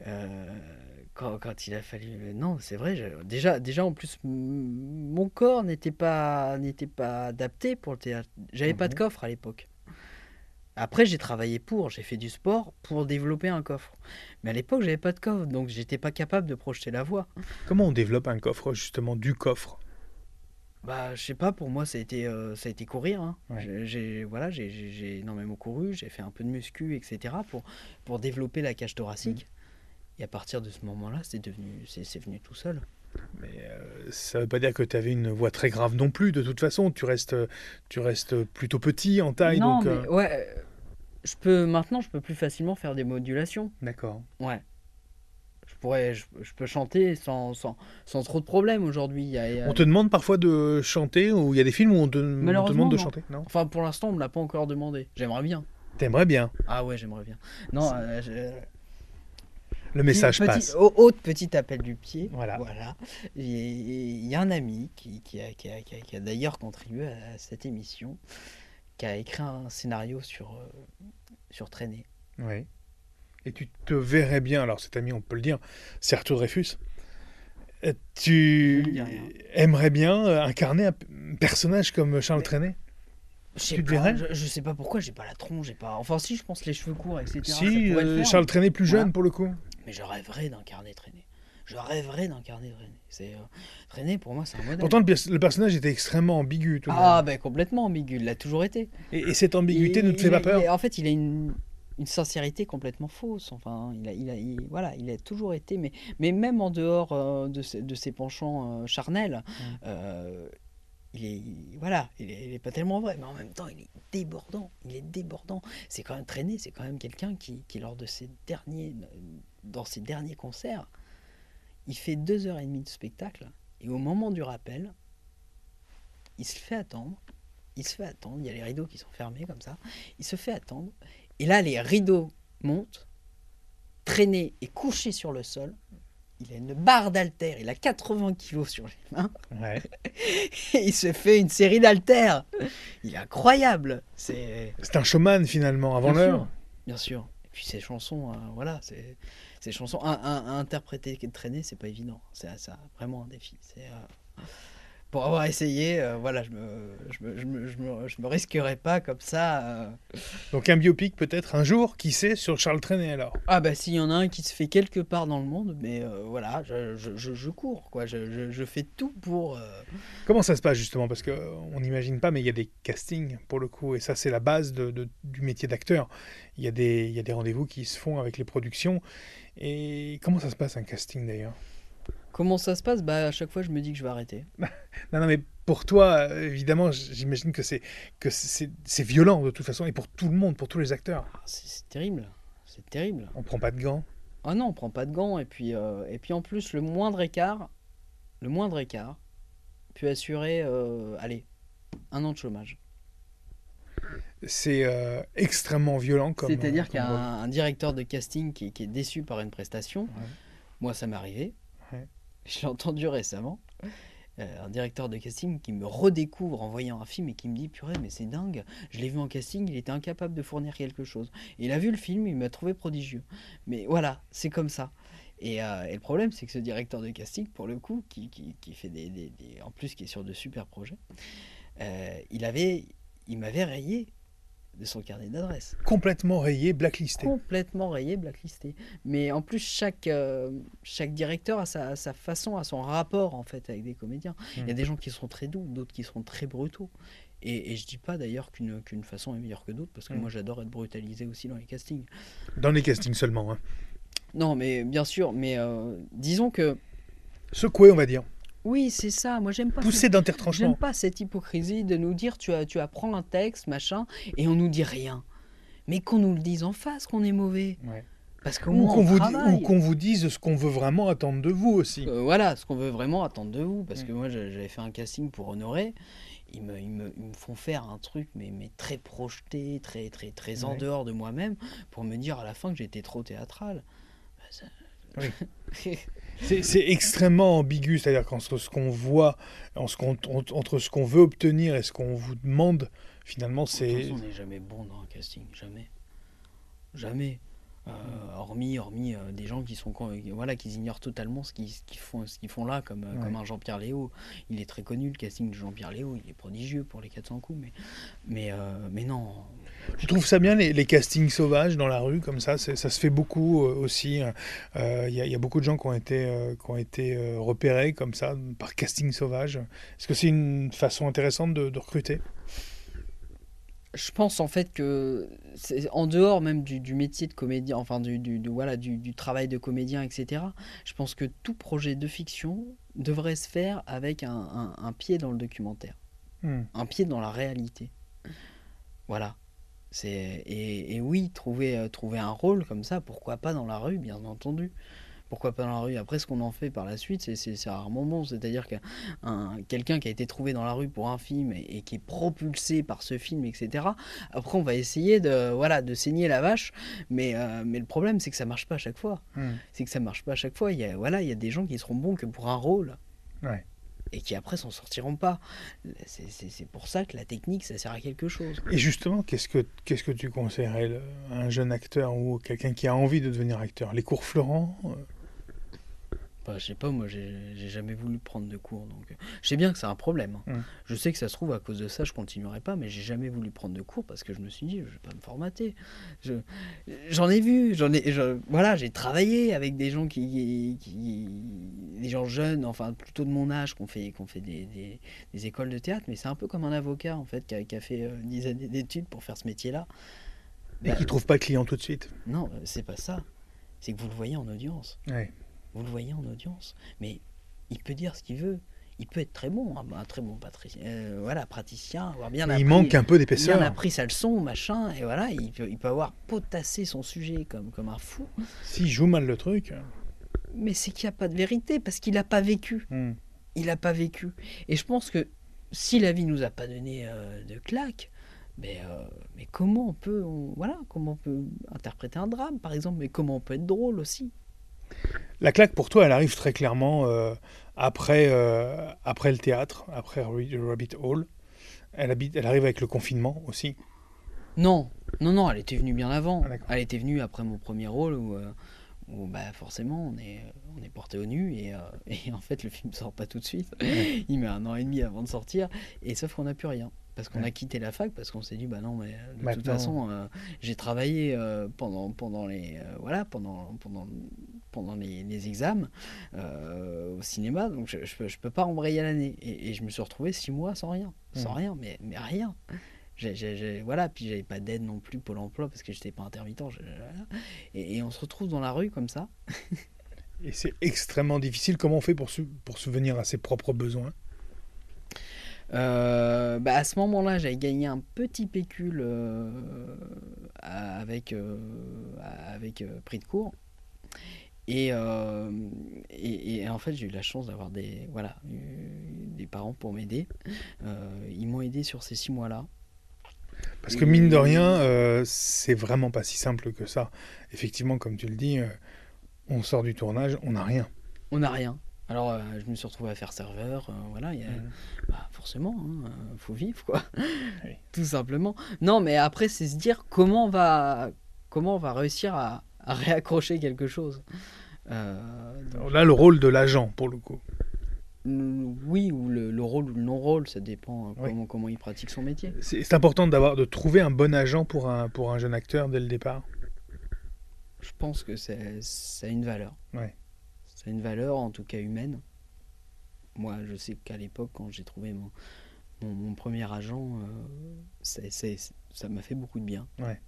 Euh, quand, quand il a fallu... Non, c'est vrai. je- Déjà, déjà, en plus, mon corps n'était pas, pas adapté pour le théâtre. J'avais pas de coffre à l'époque. Après, j'ai travaillé pour, j'ai fait du sport pour développer un coffre. Mais à l'époque, j'avais pas de coffre, donc j'étais pas capable de projeter la voix. Comment on développe un coffre, justement, du coffre? Bah, je sais pas, pour moi, ça a été, euh, ça a été courir. hein. Ouais. J'ai- voilà, j'ai- énormément couru, j'ai fait un peu de muscu, etc. pour, pour développer la cage thoracique. Et à partir de ce moment-là, c'est devenu, c'est c'est venu tout seul. Mais euh, ça veut pas dire que tu avais une voix très grave non plus. De toute façon, tu restes, tu restes plutôt petit en taille. non, donc, mais euh, ouais, je peux maintenant, je peux plus facilement faire des modulations. D'accord. Ouais. Je pourrais, je, je peux chanter sans, sans, sans trop de problèmes aujourd'hui. A- On te demande parfois de chanter, ou il y a des films où on te, on te Malheureusement, demande de non. chanter, non? Enfin, pour l'instant, on me l'a pas encore demandé. J'aimerais bien. T'aimerais bien. Ah ouais, j'aimerais bien. Non, euh, Le message Petit- passe. au- Autre petit appel du pied. Voilà. Voilà. Il y a un ami qui, qui a, qui a- qui a- qui a d'ailleurs contribué à cette émission, qui a écrit un scénario sur, euh, sur Traîner. Oui. Et tu te verrais bien, alors cet ami, on peut le dire, c'est Arthur Dreyfus. Euh, Tu aimerais bien euh, incarner un personnage comme Charles Mais- Trenet Je Tu pas, je, je sais pas pourquoi, j'ai pas la tronche, j'ai pas. Enfin, si, je pense les cheveux courts, etc. Si, euh. Charles Trenet plus jeune Voilà. pour le coup. Mais je rêverais d'incarner Traîné. Je rêverais d'incarner Traîné. C'est euh, Traîné pour moi, c'est un modèle. Pourtant, le, pers- le personnage était extrêmement ambigu. tout ah ben complètement ambigu, il l'a toujours été. Et, et cette ambiguïté Il- ne te fait pas a- peur il En fait, il a une, une sincérité complètement fausse. Enfin, il a, il a, il- voilà, il a toujours été, mais, mais même en dehors euh, de, ses, de ses penchants euh, charnels, Mm. euh, il est, il- voilà, il est, il est pas tellement vrai, mais en même temps, il est débordant. Il est débordant. C'est quand même traîné. C'est quand même quelqu'un qui, qui, lors de ses derniers, dans ses derniers concerts, il fait deux heures et demie de spectacle, et au moment du rappel, il se fait attendre. Il se fait attendre, il y a les rideaux qui sont fermés comme ça. Il se fait attendre. Et là, les rideaux montent, traîné et couché sur le sol. Il a une barre d'haltères, il a 80 kilos sur les mains. Ouais. Et il se fait une série d'haltères. Il est incroyable. C'est un showman finalement, avant l'heure. Bien sûr. Puis ces chansons, euh, voilà, ces chansons à, interpréter et traîner, c'est pas évident. C'est vraiment un défi. C'est euh, pour avoir essayé, euh, voilà, je me, je me, je me, je me- je me risquerais pas comme ça. euh. Donc un biopic peut-être un jour, qui sait, sur Charles Trenet alors? Ah bah s'il y en a un qui se fait quelque part dans le monde, mais euh, voilà, je, je, cours quoi, je, fais tout pour. Comment ça se passe justement? Parce qu'on n'imagine pas, mais il y a des castings pour le coup, et ça c'est la base de- de- du métier d'acteur. Il y a des, il y a des rendez-vous qui se font avec les productions. Et comment ça se passe un casting d'ailleurs? Comment ça se passe? Bah à chaque fois je me dis que je vais arrêter. Non, non, mais pour toi, évidemment, j'imagine que c'est que c'est violent de toute façon, et pour tout le monde, pour tous les acteurs. Ah, c'est terrible, c'est terrible. On prend pas de gants. Ah non, on prend pas de gants et puis euh, et puis en plus le moindre écart, le moindre écart peut assurer, euh, allez, un an de chômage. C'est euh, extrêmement violent comme. C'est-à-dire qu'il y a comme rôle. un, un directeur de casting qui, qui est déçu par une prestation. Ouais. Moi, ça m'est arrivé. Ouais. J'ai entendu récemment euh, un directeur de casting qui me redécouvre en voyant un film et qui me dit purée mais c'est dingue. Je l'ai vu en casting, il était incapable de fournir quelque chose. Il a vu le film, il m'a trouvé prodigieux. Mais voilà, c'est comme ça. Et, euh, le problème, c'est que ce directeur de casting, pour le coup, qui, qui, fait des- en plus qui est sur de super projets, euh, il avait, il m'avait rayé de son carnet d'adresses complètement rayé, blacklisté. complètement rayé, blacklisté. Mais en plus, chaque, euh, chaque directeur a sa, sa façon, a son rapport en fait avec des comédiens. Il y a Mm. des gens qui sont très doux, d'autres qui sont très brutaux. Et, et je dis pas d'ailleurs qu'une façon est meilleure que d'autres, parce que Mm. moi j'adore être brutalisé aussi dans les castings. Dans les castings seulement. hein. Non, mais bien sûr, mais euh, disons que Secoué, on va dire. Oui, c'est ça. Moi j'aime pas. Poussé cette- d'intertranchement. J'aime pas cette hypocrisie de nous dire tu, as, tu apprends un texte, machin, et on nous dit rien. Mais qu'on nous le dise en face qu'on est mauvais. Ouais. Parce qu'au Ou qu'on on vous, di- travaille. ou qu'on vous dise ce qu'on veut vraiment attendre de vous aussi. Euh, voilà, ce qu'on veut vraiment attendre de vous. Parce Mm. que moi, j'a- j'avais fait un casting pour Honoré. Ils me, ils me, ils me font faire un truc, mais, mais très projeté, très, très, très en Ouais. dehors de moi-même, pour me dire à la fin que j'étais trop théâtral. Bah, ça- C'est c'est extrêmement ambigu, c'est-à-dire qu'entre ce qu'on voit, en ce qu'on- entre ce qu'on veut obtenir et ce qu'on vous demande, finalement, c'est. on n'est jamais bon dans un casting, jamais. Jamais. Euh, hormis hormis euh, des gens qui sont voilà qui ignorent totalement ce qu'ils font ce qu'ils font là comme euh, Ouais. comme un Jean-Pierre Léo il est très connu le casting de Jean-Pierre Léo il est prodigieux pour les 400 coups mais mais euh, mais non Tu trouves ça bien, les, les castings sauvages dans la rue, comme ça Ça se fait beaucoup euh, aussi. Euh, Il y, a- il y a beaucoup de gens qui ont été, euh, qui ont été repérés comme ça, par casting sauvage. Est-ce que c'est une façon intéressante de, de recruter? Je pense en fait que c'est en dehors même du, du métier de comédien, enfin du, du- du- voilà, du, travail de comédien, etc. Je pense que tout projet de fiction devrait se faire avec un, un- un pied dans le documentaire, Hmm. un pied dans la réalité. Voilà. C'est et, et oui, trouver, euh, trouver un rôle comme ça, pourquoi pas dans la rue, bien entendu. Pourquoi pas dans la rue? Après, ce qu'on en fait par la suite, c'est- rarement bon. C'est-à-dire que un- quelqu'un qui a été trouvé dans la rue pour un film et, et qui est propulsé par ce film, etc. Après, on va essayer de, voilà, de saigner la vache, mais, euh, mais le problème, c'est que ça marche pas à chaque fois. Hmm. C'est que ça marche pas à chaque fois. Il y a, voilà, il y a des gens qui seront bons que pour un rôle. Ouais. Et qui après s'en sortiront pas. C'est- pour ça que la technique, ça sert à quelque chose. Et justement, qu'est-ce que, qu'est-ce que tu conseillerais le- à un jeune acteur ou quelqu'un qui a envie de devenir acteur? Les cours Florent je sais pas, moi j'ai jamais voulu prendre de cours, donc euh, je sais bien que c'est un problème. hein. Je sais que ça se trouve à cause de ça je continuerai pas, mais j'ai jamais voulu prendre de cours parce que je me suis dit je vais pas me formater. Je- J'en ai vu, j'en ai, je- voilà, j'ai travaillé avec des gens qui, qui, des gens jeunes, enfin plutôt de mon âge, qui ont fait, fait des, des- des écoles de théâtre, mais c'est un peu comme un avocat en fait qui a, qui a fait euh, 10 années d'études pour faire ce métier-là. Et Bah, qui trouve pas de client tout de suite. non, euh, c'est pas ça. C'est que vous le voyez en audience. Ouais. Vous le voyez en audience. Mais il peut dire ce qu'il veut. Il peut être très bon, un, un très bon patricien, euh, voilà, praticien, avoir bien appris, il manque un peu bien d'épaisseur. appris sa leçon, machin, et voilà, il peut, il peut avoir potassé son sujet comme, comme un fou. S'il joue mal le truc. Mais c'est qu'il n'y a pas de vérité, parce qu'il n'a pas vécu. hmm. Il n'a pas vécu. Et je pense que si la vie nous a pas donné euh, de claque, mais, euh, mais comment on peut, on- voilà, comment on peut interpréter un drame, par exemple, mais comment on peut être drôle aussi? La claque pour toi, elle arrive très clairement euh, après, euh, après le théâtre, après Rabbit Hall. Elle, habite, elle arrive avec le confinement aussi. Non, non, non, elle était venue bien avant. Ah, elle était venue après mon premier rôle où, euh, où, bah, forcément on est, on est porté au nu et, et en fait le film sort pas tout de suite. Il met un an et demi avant de sortir et sauf qu'on n'a plus rien. Parce qu'on Ouais. a quitté la fac, parce qu'on s'est dit, bah non, mais de toute façon, euh, j'ai travaillé euh, pendant, pendant les, euh, voilà, pendant, pendant, pendant les, les examens euh, au cinéma, donc je, je, peux, je peux pas embrayer l'année. Et, et je me suis retrouvé six mois sans rien, sans Mhm. rien, mais, mais rien. Voilà, puis j'avais pas d'aide non plus Pôle emploi parce que j'étais pas intermittent. et, et on se retrouve dans la rue comme ça. Et c'est extrêmement difficile. Comment on fait pour, sou- pour subvenir à ses propres besoins? Euh, bah, à ce moment-là, j'avais gagné un petit pécule euh, avec, euh, avec prix de cours. Et, euh, et, et en fait, j'ai eu la chance d'avoir des, voilà, eu- des parents pour m'aider. Euh, ils m'ont aidé sur ces six mois-là. Parce que mine de rien, euh, c'est vraiment pas si simple que ça. Effectivement, comme tu le dis, euh, on sort du tournage, on n'a rien. On n'a rien. Alors, euh, je me suis retrouvé à faire serveur. euh, voilà, il y a- bah, forcément, il faut vivre, quoi. Oui. Tout simplement. Non, mais après, c'est se dire comment on va, comment on va réussir à, à réaccrocher quelque chose. Euh, donc, Là, le rôle de l'agent, pour le coup. oui, ou le, le rôle ou le non-rôle, ça dépend Oui. comment, comment il pratique son métier. C'est important d'avoir de trouver un bon agent pour un, pour un jeune acteur dès le départ. Je pense que c'est- ça a une valeur. Ouais. Ça a une valeur, en tout cas humaine. Moi, je sais qu'à l'époque, quand j'ai trouvé mon, mon, mon premier agent, euh, ça m'a fait beaucoup de bien. Ouais.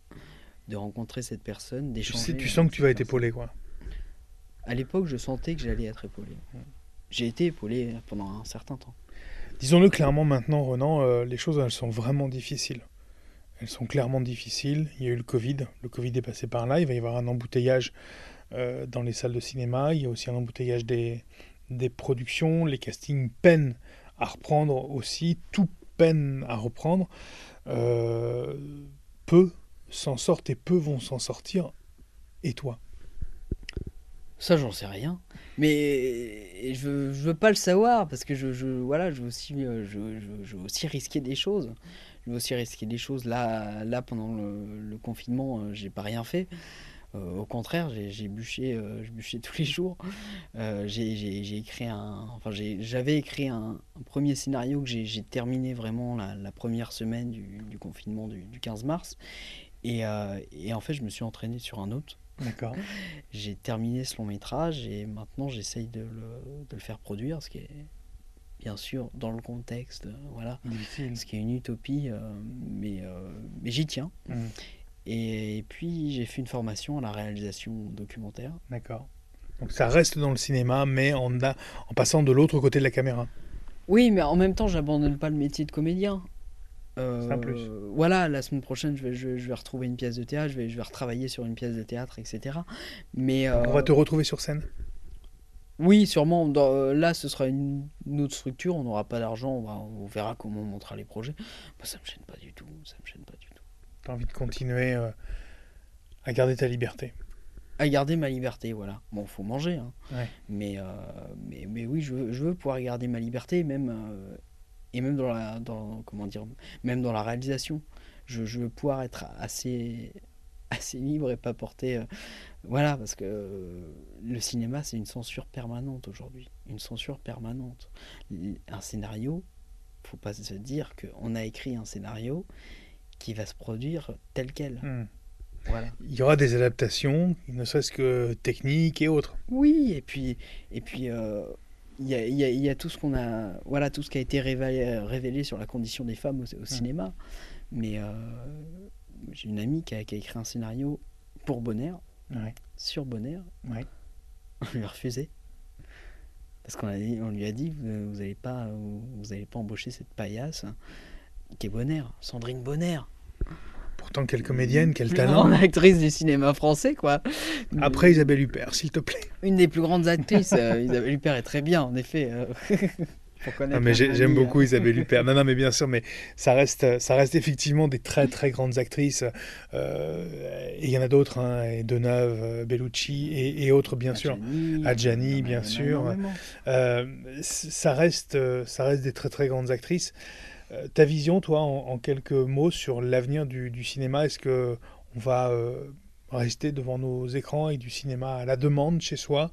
De rencontrer cette personne, Tu, d'échanger. sais, tu avec sens que tu vas être épaulé, quoi. À l'époque, je sentais que j'allais être épaulé. J'ai été épaulé pendant un certain temps. Disons-le clairement maintenant, Renan, euh, les choses, elles sont vraiment difficiles. Elles sont clairement difficiles. Il y a eu le Covid. Le Covid est passé par là. Il va y avoir un embouteillage euh, dans les salles de cinéma. Il y a aussi un embouteillage des, des productions. Les castings peinent à reprendre aussi. Tout peine à reprendre. Euh, peu s'en sortent et peu vont s'en sortir. Et toi? Ça, j'en sais rien. Mais je veux, veux pas le savoir parce que je, voilà, je veux aussi, euh, je, aussi risquer des choses. Je veux aussi risquer des choses. Là, là pendant le, le confinement, euh, j'ai pas rien fait. Euh, au contraire, j'ai bûché, je bûchais tous les jours. J'ai écrit un, enfin, j'avais écrit un, premier scénario que j'ai terminé vraiment la, première semaine du, confinement du 15 mars. Et, euh, et en fait, je me suis entraîné sur un autre. D'accord. J'ai terminé ce long métrage et maintenant j'essaye de le, de le faire produire, ce qui est bien sûr dans le contexte, euh, voilà, Difficile. ce qui est une utopie, euh, mais, euh, mais j'y tiens. Mhm. Et, puis j'ai fait une formation à la réalisation documentaire. D'accord. Donc ça reste dans le cinéma, mais en, a- en passant de l'autre côté de la caméra. Oui, mais en même temps, j'abandonne pas le métier de comédien. Euh, plus. Voilà, la semaine prochaine, je vais, je, vais- je vais retrouver une pièce de théâtre, je vais, je vais retravailler sur une pièce de théâtre, etc. Mais On va euh, te retrouver sur scène. Oui, sûrement. Dans- euh, là, ce sera une, une autre structure. On n'aura pas d'argent. On, va- on verra comment on montera les projets. Moi, ça me gêne pas du tout. Ça me gêne pas du tout. Tu as envie de continuer euh, à garder ta liberté. À garder ma liberté, voilà. Bon, faut manger, hein. Ouais. Mais, mais, mais oui, je veux, je veux pouvoir garder ma liberté, même et même dans la, dans comment dire, même dans la réalisation. Je, je veux pouvoir être assez, assez libre et pas porter euh, Voilà, parce que le cinéma, c'est une censure permanente aujourd'hui. Une censure permanente. Un scénario, faut pas se dire qu'on a écrit un scénario qui va se produire tel quel. Hmm. Voilà. Il y aura des adaptations, ne serait-ce que techniques et autres. Oui, et puis, et puis euh, il y, a, y, a, tout ce qu'on a, voilà, tout ce qui a été révélé, révélé sur la condition des femmes au, cinéma. Mais euh, j'ai une amie qui a, qui a, écrit un scénario pour Bonner, sur Bonner. On lui a refusé. Parce qu'on on lui a dit, vous n'allez pas, vous allez pas embaucher cette paillasse qui est Bonner, Sandrine Bonner. Pourtant, quelle comédienne, quel talent. Une actrice du cinéma français, quoi. Après Isabelle Huppert, s'il te plaît. Une des plus grandes actrices. Euh, Isabelle Huppert est très bien, en effet. Euh. Non, mais j'aime beaucoup Isabelle Huppert. Non, non, mais bien sûr, mais ça reste, ça reste effectivement des très très grandes actrices. Euh, et il y en a d'autres, hein, Deneuve, Bellucci et, et, autres, bien sûr. Adjani, bien sûr. ça reste, ça reste des très très grandes actrices. Euh, ta vision, toi, en, quelques mots sur l'avenir du, cinéma, est-ce que on va euh, rester devant nos écrans et du cinéma à la demande chez soi?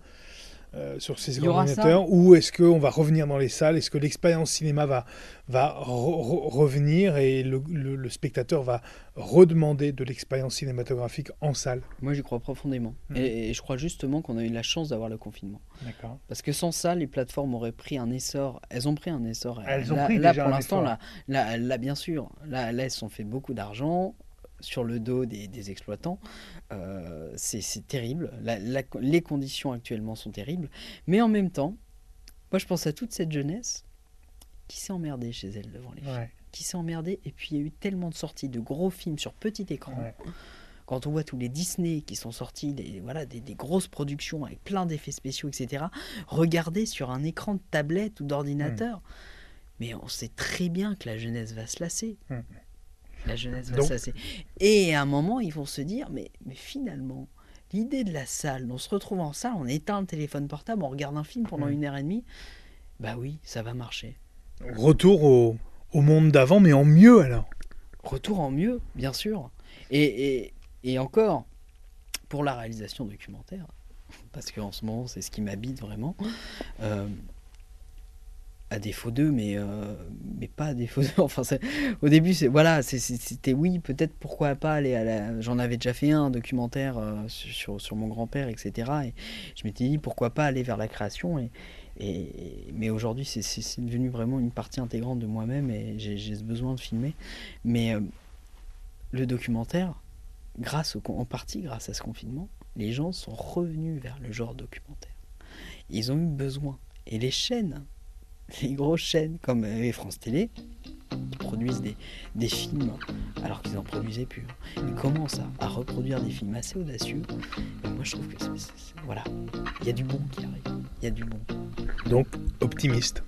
Euh, sur ces ordinateurs ou est-ce qu'on va revenir dans les salles? Est-ce que l'expérience cinéma va, va revenir et le, spectateur va redemander de l'expérience cinématographique en salle? Moi, j'y crois profondément. Mmh. Et, je crois justement qu'on a eu la chance d'avoir le confinement. D'accord. Parce que sans ça, les plateformes auraient pris un essor. Elles ont pris un essor. Elles ont pris là, déjà pour l'instant, là, là, bien sûr, là, là, elles ont fait beaucoup d'argent sur le dos des, exploitants. Euh, c'est terrible. les conditions actuellement sont terribles. Mais en même temps, moi je pense à toute cette jeunesse qui s'est emmerdée chez elle devant les films. Qui s'est emmerdée. Et puis il y a eu tellement de sorties de gros films sur petit écran. Quand on voit tous les Disney qui sont sortis, des, voilà, des, grosses productions avec plein d'effets spéciaux, etc., regardez sur un écran de tablette ou d'ordinateur. Hmm. Mais on sait très bien que la jeunesse va se lasser. Hmm. La jeunesse va s'asser. Et à un moment, ils vont se dire, mais, mais finalement, l'idée de la salle, on se retrouve en salle, on éteint le téléphone portable, on regarde un film pendant une heure et demie, bah oui, ça va marcher. Retour au, au monde d'avant, mais en mieux alors. Retour en mieux, bien sûr. Et, et, et encore, pour la réalisation documentaire, parce qu'en ce moment, c'est ce qui m'habite vraiment. Euh, à défaut d'eux, mais, euh, mais pas à défaut d'eux. Enfin, au début, c'est voilà, c'était oui, peut-être pourquoi pas aller à la. J'en avais déjà fait un, documentaire euh, sur, sur, mon grand-père, etc. Et je m'étais dit pourquoi pas aller vers la création. Et mais aujourd'hui, c'est devenu vraiment une partie intégrante de moi-même et j'ai ce besoin de filmer. Mais euh, le documentaire, grâce au, en partie grâce à ce confinement, les gens sont revenus vers le genre documentaire. Ils ont eu besoin. Et les chaînes les grosses chaînes comme euh, France Télé qui produisent des, des films alors qu'ils n'en produisaient plus. Ils commencent à, reproduire des films assez audacieux. Et moi, je trouve que voilà, il y a du bon qui arrive. Il y a du bon. Donc, optimiste.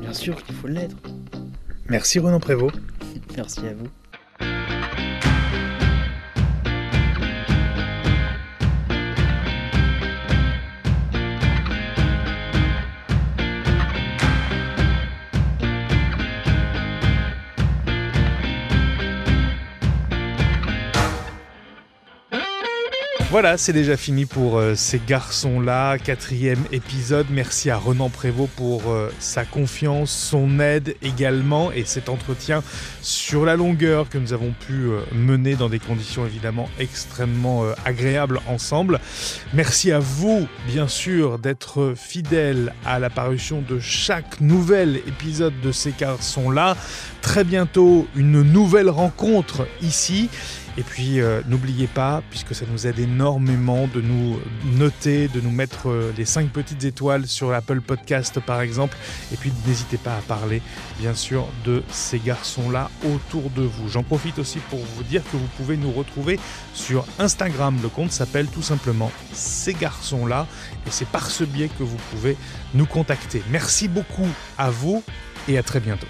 Bien sûr qu'il faut l'être. Merci Renan Prévost. Merci à vous. Voilà, c'est déjà fini pour euh, ces garçons-là. Quatrième épisode. Merci à Renan Prévost pour euh, sa confiance, son aide également et cet entretien sur la longueur que nous avons pu euh, mener dans des conditions évidemment extrêmement agréables ensemble. Merci à vous, bien sûr, d'être fidèles à la parution de chaque nouvel épisode de ces garçons-là. Très bientôt, une nouvelle rencontre ici. Et puis euh, n'oubliez pas, puisque ça nous aide énormément de nous noter, de nous mettre euh, les 5 petites étoiles sur Apple Podcast par exemple. Et puis n'hésitez pas à parler bien sûr de ces garçons-là autour de vous. J'en profite aussi pour vous dire que vous pouvez nous retrouver sur Instagram. Le compte s'appelle tout simplement Ces garçons-là. Et c'est par ce biais que vous pouvez nous contacter. Merci beaucoup à vous et à très bientôt.